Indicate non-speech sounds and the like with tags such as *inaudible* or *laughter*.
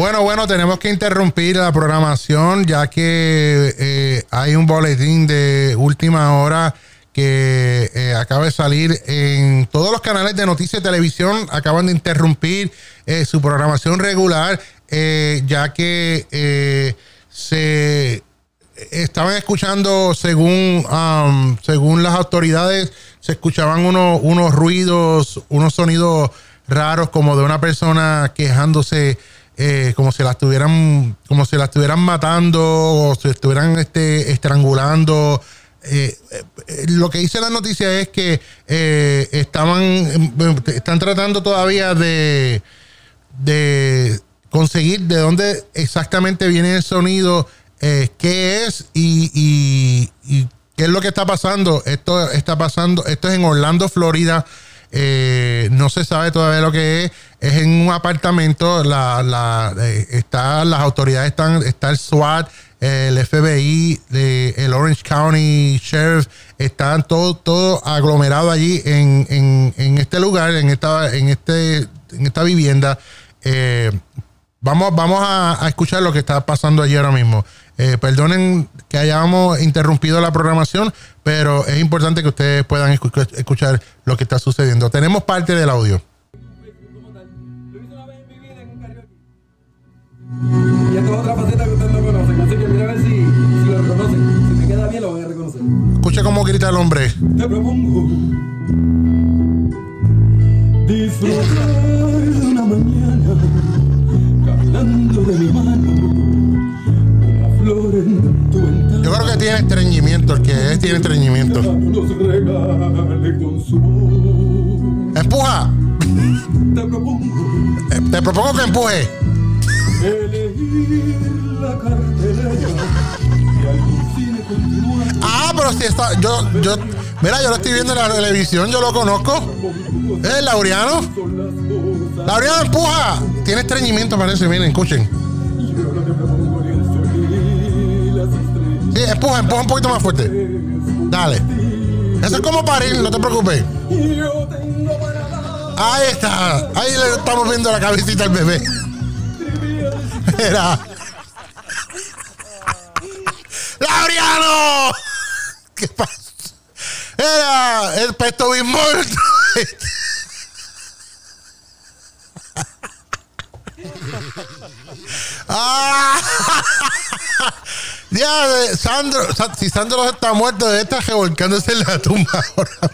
Bueno, bueno, tenemos que interrumpir la programación ya que eh, hay un boletín de última hora que eh, acaba de salir en todos los canales de noticias y televisión. Acaban de interrumpir eh, su programación regular ya que se estaban escuchando, según, um, según las autoridades, se escuchaban unos, unos ruidos, unos sonidos raros como de una persona quejándose eh, como si la estuvieran como si la estuvieran matando o si estuvieran este, estrangulando. Eh, eh, lo que dice la noticia es que estaban están tratando todavía de de conseguir de dónde exactamente viene el sonido qué es y, y qué es lo que está pasando. Esto está pasando esto es en Orlando Florida eh, no se sabe todavía lo que es. Es en un apartamento. La, la, eh, está, las autoridades están, está el SWAT, el FBI, el Orange County Sheriff, están todo, todo aglomerado allí en, en, en, este lugar, en esta, en este, en esta vivienda. Vamos, vamos a, a, escuchar lo que está pasando allí ahora mismo. Eh, perdonen que hayamos interrumpido la programación, pero es importante que ustedes puedan escuchar lo que está sucediendo. Tenemos parte del audio. Y esta es otra faceta que ustedes no conocen, así que mira a ver si, si lo reconocen. Si me queda bien, lo voy a reconocer. Escucha cómo grita el hombre. Te propongo mañana caminando de mi mano yo creo que tiene estreñimiento, el que es tiene estreñimiento. ¡Empuja! Te propongo, que empuje. Ah, pero si está. Yo, yo. Mira, yo lo estoy viendo en la televisión, yo lo conozco. ¿Es Laureano? Laureano, empuja. Tiene estreñimiento, parece. Miren, escuchen. Sí, empuja, empuja un poquito más fuerte. Dale. Eso es como parir, no te preocupes. Ahí está. Ahí le estamos viendo la cabecita al bebé. Mira. ¡Laureano! ¿Qué pasa? Era el pesto bimol. ¡Ah! *laughs* Ya, Sandro, si Sandro está muerto, estar revolcándose en la tumba ahora